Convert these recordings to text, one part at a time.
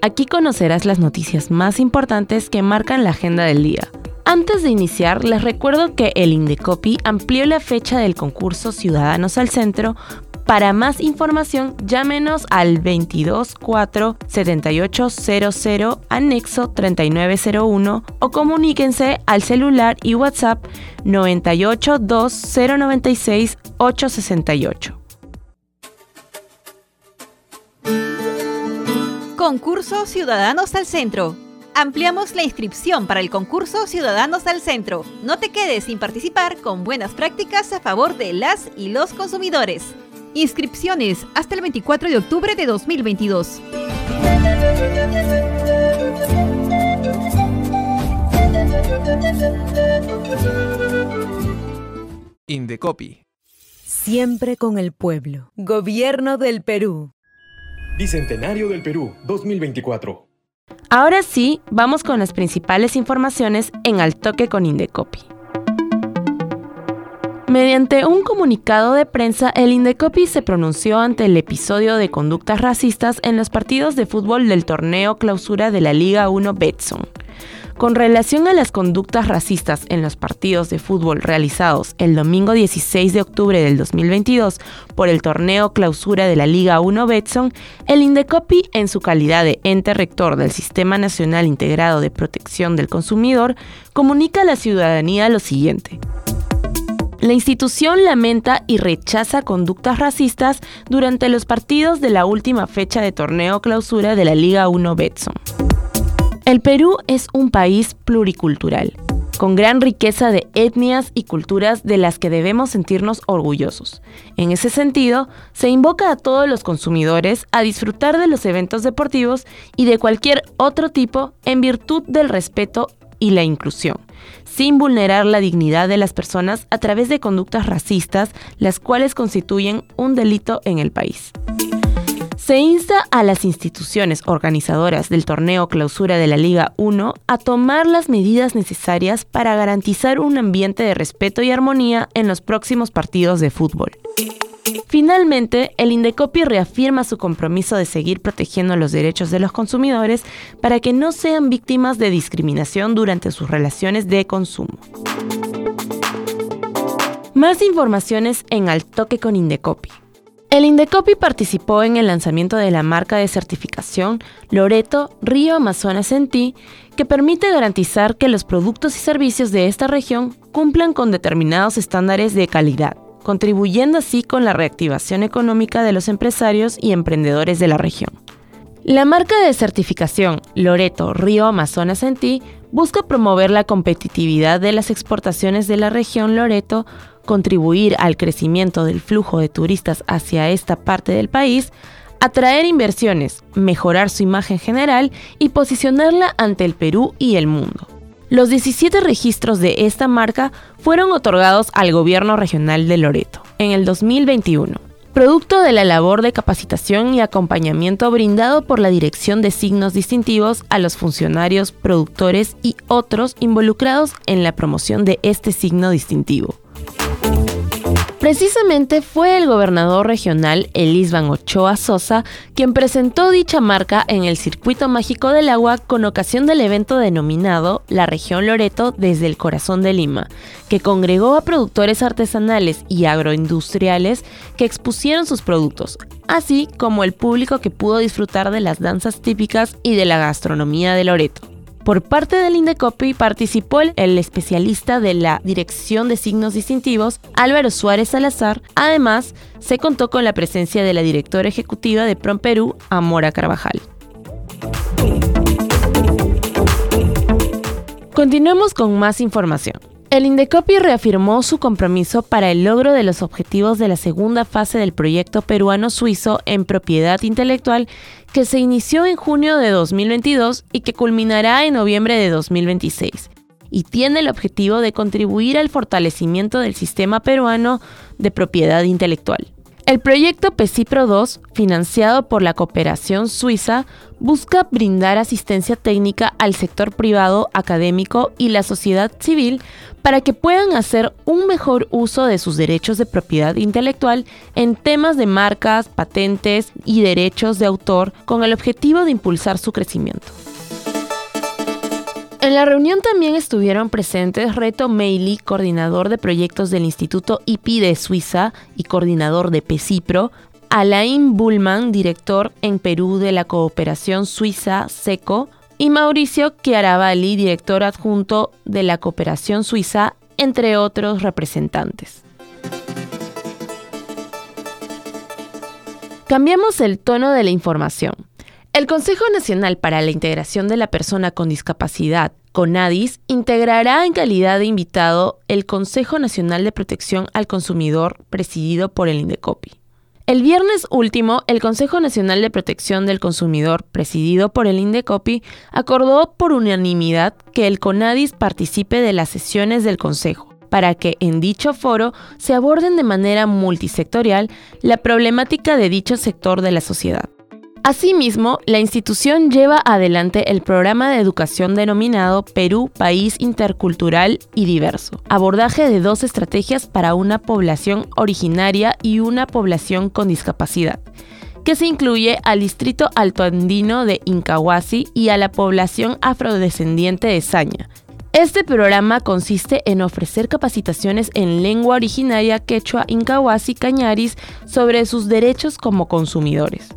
Aquí conocerás las noticias más importantes que marcan la agenda del día. Antes de iniciar, les recuerdo que el Indecopi amplió la fecha del concurso Ciudadanos al Centro. Para más información, llámenos al 224-7800 anexo 3901 o comuníquense al celular y WhatsApp 98 Concurso Ciudadanos al Centro. Ampliamos la inscripción para el concurso Ciudadanos al Centro. No te quedes sin participar con buenas prácticas a favor de las y los consumidores. Inscripciones hasta el 24 de octubre de 2022. Indecopi. Siempre con el pueblo. Gobierno del Perú. Bicentenario del Perú 2024. Ahora sí, vamos con las principales informaciones en Al Toque con Indecopi. Mediante un comunicado de prensa, el Indecopi se pronunció ante el episodio de conductas racistas en los partidos de fútbol del torneo clausura de la Liga 1 Betson. Con relación a las conductas racistas en los partidos de fútbol realizados el domingo 16 de octubre del 2022 por el torneo clausura de la Liga 1 Betson, el Indecopi, en su calidad de ente rector del Sistema Nacional Integrado de Protección del Consumidor, comunica a la ciudadanía lo siguiente. La institución lamenta y rechaza conductas racistas durante los partidos de la última fecha de torneo clausura de la Liga 1 Betson. El Perú es un país pluricultural, con gran riqueza de etnias y culturas de las que debemos sentirnos orgullosos. En ese sentido, se invoca a todos los consumidores a disfrutar de los eventos deportivos y de cualquier otro tipo en virtud del respeto y la inclusión, sin vulnerar la dignidad de las personas a través de conductas racistas, las cuales constituyen un delito en el país. Se insta a las instituciones organizadoras del torneo clausura de la Liga 1 a tomar las medidas necesarias para garantizar un ambiente de respeto y armonía en los próximos partidos de fútbol. Finalmente, el Indecopi reafirma su compromiso de seguir protegiendo los derechos de los consumidores para que no sean víctimas de discriminación durante sus relaciones de consumo. Más informaciones en Al Toque con Indecopi. El Indecopi participó en el lanzamiento de la marca de certificación Loreto Río Amazonas en Ti, que permite garantizar que los productos y servicios de esta región cumplan con determinados estándares de calidad, contribuyendo así con la reactivación económica de los empresarios y emprendedores de la región. La marca de certificación Loreto Río Amazonas en Ti busca promover la competitividad de las exportaciones de la región Loreto contribuir al crecimiento del flujo de turistas hacia esta parte del país, atraer inversiones, mejorar su imagen general y posicionarla ante el Perú y el mundo. Los 17 registros de esta marca fueron otorgados al gobierno regional de Loreto en el 2021, producto de la labor de capacitación y acompañamiento brindado por la Dirección de Signos Distintivos a los funcionarios, productores y otros involucrados en la promoción de este signo distintivo. Precisamente fue el gobernador regional Elisban Ochoa Sosa quien presentó dicha marca en el Circuito Mágico del Agua con ocasión del evento denominado La Región Loreto desde el Corazón de Lima, que congregó a productores artesanales y agroindustriales que expusieron sus productos, así como el público que pudo disfrutar de las danzas típicas y de la gastronomía de Loreto. Por parte del Indecopi participó el especialista de la Dirección de Signos Distintivos, Álvaro Suárez Salazar. Además, se contó con la presencia de la directora ejecutiva de Prom Perú, Amora Carvajal. Continuemos con más información. El Indecopi reafirmó su compromiso para el logro de los objetivos de la segunda fase del proyecto peruano-suizo en propiedad intelectual que se inició en junio de 2022 y que culminará en noviembre de 2026 y tiene el objetivo de contribuir al fortalecimiento del sistema peruano de propiedad intelectual. El proyecto PECIPRO 2, financiado por la cooperación suiza, busca brindar asistencia técnica al sector privado, académico y la sociedad civil para que puedan hacer un mejor uso de sus derechos de propiedad intelectual en temas de marcas, patentes y derechos de autor con el objetivo de impulsar su crecimiento. En la reunión también estuvieron presentes Reto Meili, coordinador de proyectos del Instituto IPI de Suiza y coordinador de PECIPRO, Alain Bullman, director en Perú de la Cooperación Suiza SECO, y Mauricio Chiaravalli, director adjunto de la Cooperación Suiza, entre otros representantes. Cambiamos el tono de la información. El Consejo Nacional para la Integración de la Persona con Discapacidad, CONADIS, integrará en calidad de invitado el Consejo Nacional de Protección al Consumidor, presidido por el INDECOPI. El viernes último, el Consejo Nacional de Protección del Consumidor, presidido por el INDECOPI, acordó por unanimidad que el CONADIS participe de las sesiones del Consejo para que en dicho foro se aborden de manera multisectorial la problemática de dicho sector de la sociedad. Asimismo, la institución lleva adelante el programa de educación denominado Perú País Intercultural y Diverso, abordaje de dos estrategias para una población originaria y una población con discapacidad que se incluye al distrito altoandino de Incahuasi y a la población afrodescendiente de Saña. Este programa consiste en ofrecer capacitaciones en lengua originaria quechua Incahuasi Cañaris sobre sus derechos como consumidores.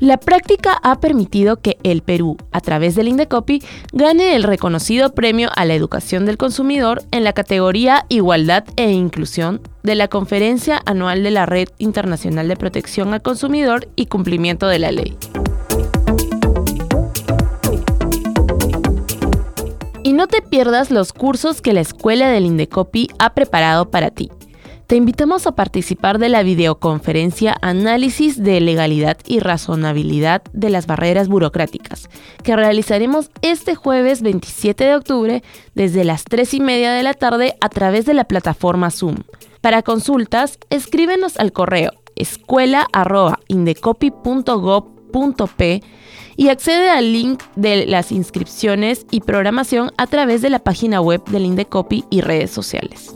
La práctica ha permitido que el Perú, a través del Indecopi, gane el reconocido premio a la educación del consumidor en la categoría Igualdad e Inclusión de la Conferencia Anual de la Red Internacional de Protección al Consumidor y Cumplimiento de la Ley. Y no te pierdas los cursos que la Escuela del Indecopi ha preparado para ti te invitamos a participar de la videoconferencia Análisis de Legalidad y Razonabilidad de las Barreras Burocráticas, que realizaremos este jueves 27 de octubre desde las 3 y media de la tarde a través de la plataforma Zoom. Para consultas, escríbenos al correo escuela.indecopy.gov.p y accede al link de las inscripciones y programación a través de la página web del Indecopy y redes sociales.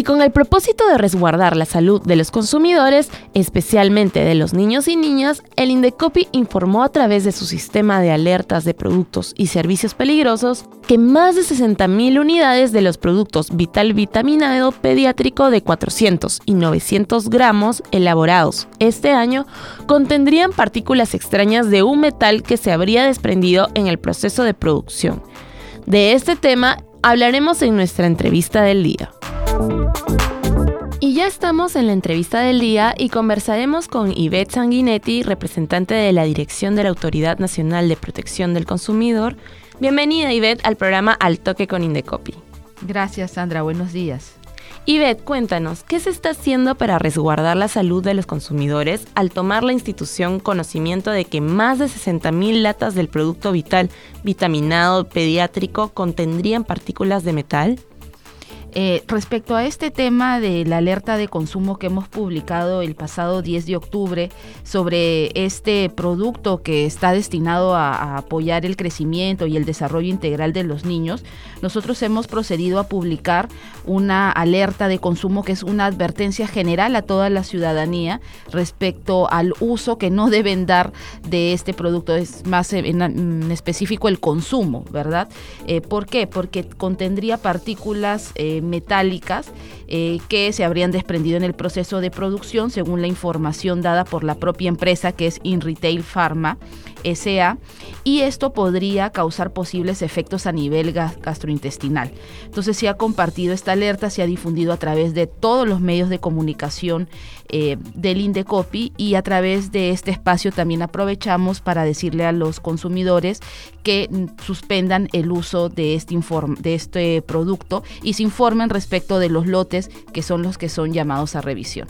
Y con el propósito de resguardar la salud de los consumidores, especialmente de los niños y niñas, el Indecopi informó a través de su sistema de alertas de productos y servicios peligrosos que más de 60.000 unidades de los productos Vital Vitaminado Pediátrico de 400 y 900 gramos elaborados este año contendrían partículas extrañas de un metal que se habría desprendido en el proceso de producción. De este tema hablaremos en nuestra entrevista del día. Y ya estamos en la entrevista del día y conversaremos con Yvette Sanguinetti, representante de la Dirección de la Autoridad Nacional de Protección del Consumidor. Bienvenida Yvette al programa Al Toque con Indecopi. Gracias Sandra, buenos días. Yvette, cuéntanos, ¿qué se está haciendo para resguardar la salud de los consumidores al tomar la institución conocimiento de que más de 60.000 latas del producto vital vitaminado pediátrico contendrían partículas de metal? Eh, respecto a este tema de la alerta de consumo que hemos publicado el pasado 10 de octubre sobre este producto que está destinado a, apoyar el crecimiento y el desarrollo integral de los niños, nosotros hemos procedido a publicar una alerta de consumo que es una advertencia general a toda la ciudadanía respecto al uso que no deben dar de este producto, es más en, específico el consumo, ¿verdad? Eh, ¿Por qué? Porque contendría partículas eh, metálicas eh, que se habrían desprendido en el proceso de producción, según la información dada por la propia empresa que es InRetail Pharma. SA y esto podría causar posibles efectos a nivel gastrointestinal. Entonces se ha compartido esta alerta, se ha difundido a través de todos los medios de comunicación eh, del Indecopi y a través de este espacio también aprovechamos para decirle a los consumidores que mm, suspendan el uso de este, de este producto y se informen respecto de los lotes que son los que son llamados a revisión.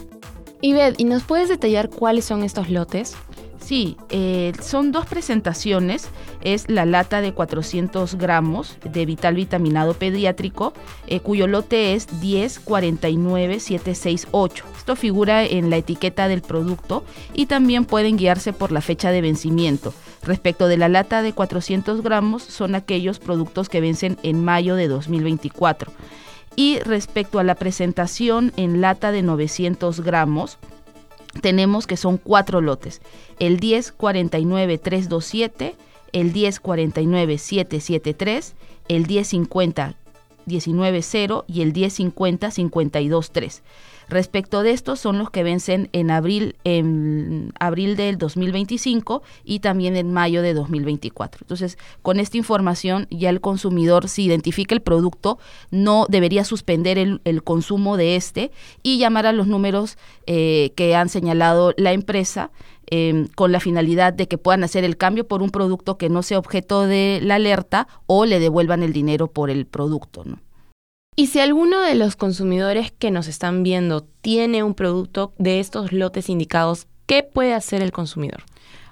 Ived, ¿y nos puedes detallar cuáles son estos lotes? Sí, eh, son dos presentaciones. Es la lata de 400 gramos de Vital Vitaminado Pediátrico, eh, cuyo lote es 1049768. Esto figura en la etiqueta del producto y también pueden guiarse por la fecha de vencimiento. Respecto de la lata de 400 gramos, son aquellos productos que vencen en mayo de 2024. Y respecto a la presentación en lata de 900 gramos, tenemos que son cuatro lotes. El 1049-327, el 1049-773, el 1050 190 y el 1050 523. Respecto de estos son los que vencen en abril, en abril del 2025 y también en mayo de 2024. Entonces, con esta información ya el consumidor, si identifica el producto, no debería suspender el, consumo de este y llamar a los números eh, que han señalado la empresa em, con la finalidad de que puedan hacer el cambio por un producto que no sea objeto de la alerta o le devuelvan el dinero por el producto. ¿no? Y si alguno de los consumidores que nos están viendo tiene un producto de estos lotes indicados, ¿qué puede hacer el consumidor?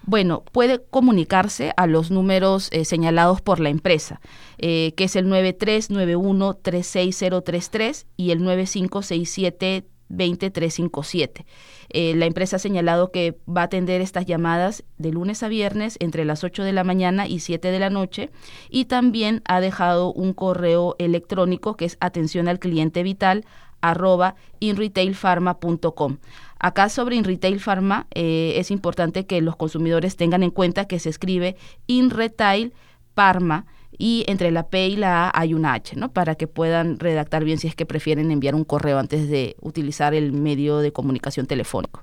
Bueno, puede comunicarse a los números eh, señalados por la empresa, eh, que es el 9391-36033 y el 9567 20357. Eh, la empresa ha señalado que va a atender estas llamadas de lunes a viernes entre las 8 de la mañana y 7 de la noche y también ha dejado un correo electrónico que es atención al cliente vital arroba inretailpharma.com. Acá sobre InRetail Pharma eh, es importante que los consumidores tengan en cuenta que se escribe InRetail Pharma y entre la P y la A hay una H, ¿no? Para que puedan redactar bien si es que prefieren enviar un correo antes de utilizar el medio de comunicación telefónico.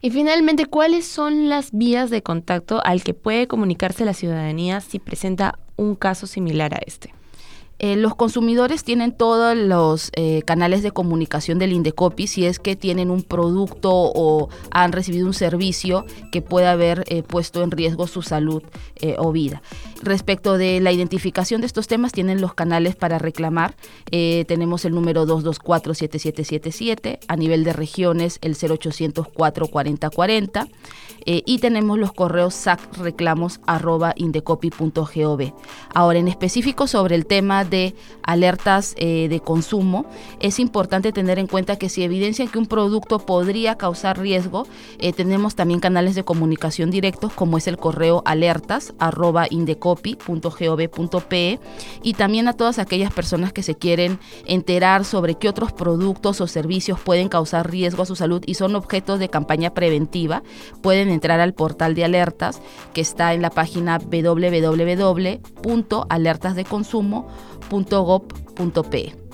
Y finalmente, ¿cuáles son las vías de contacto al que puede comunicarse la ciudadanía si presenta un caso similar a este? Eh, los consumidores tienen todos los eh, canales de comunicación del Indecopi si es que tienen un producto o han recibido un servicio que pueda haber eh, puesto en riesgo su salud o vida. Respecto de la identificación de estos temas, tienen los canales para reclamar. tenemos el número 224-7777, a nivel de regiones el 0800 440 40 y tenemos los correos sacreclamos.indecopi.gov. Ahora, en específico sobre el tema de alertas eh, de consumo, es importante tener en cuenta que si evidencian que un producto podría causar riesgo, eh, tenemos también canales de comunicación directos como es el correo alertas y también a todas aquellas personas que se quieren enterar sobre qué otros productos o servicios pueden causar riesgo a su salud y son objetos de campaña preventiva, pueden entrar al portal de alertas que está en la página www.alertasdeconsumo.com .gov.pe.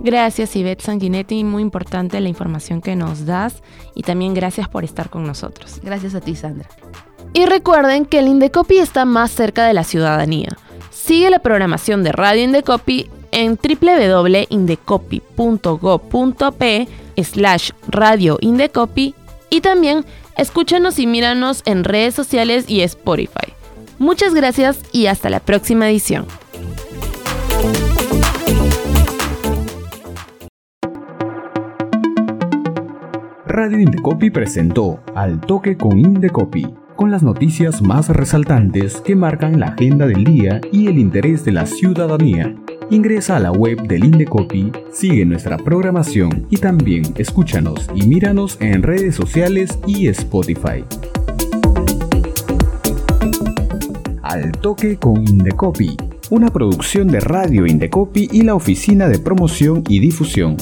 Gracias Ivette Sanguinetti, muy importante la información que nos das y también gracias por estar con nosotros. Gracias a ti Sandra. Y recuerden que el Indecopi está más cerca de la ciudadanía. Sigue la programación de Radio Indecopi en www.indecopi.gov.pe slash Radio Indecopi y también escúchanos y míranos en redes sociales y Spotify. Muchas gracias y hasta la próxima edición. Radio Indecopi presentó Al Toque con Indecopi, con las noticias más resaltantes que marcan la agenda del día y el interés de la ciudadanía. Ingresa a la web del Indecopi, sigue nuestra programación y también escúchanos y míranos en redes sociales y Spotify. Al Toque con Indecopi, una producción de Radio Indecopi y la Oficina de Promoción y Difusión.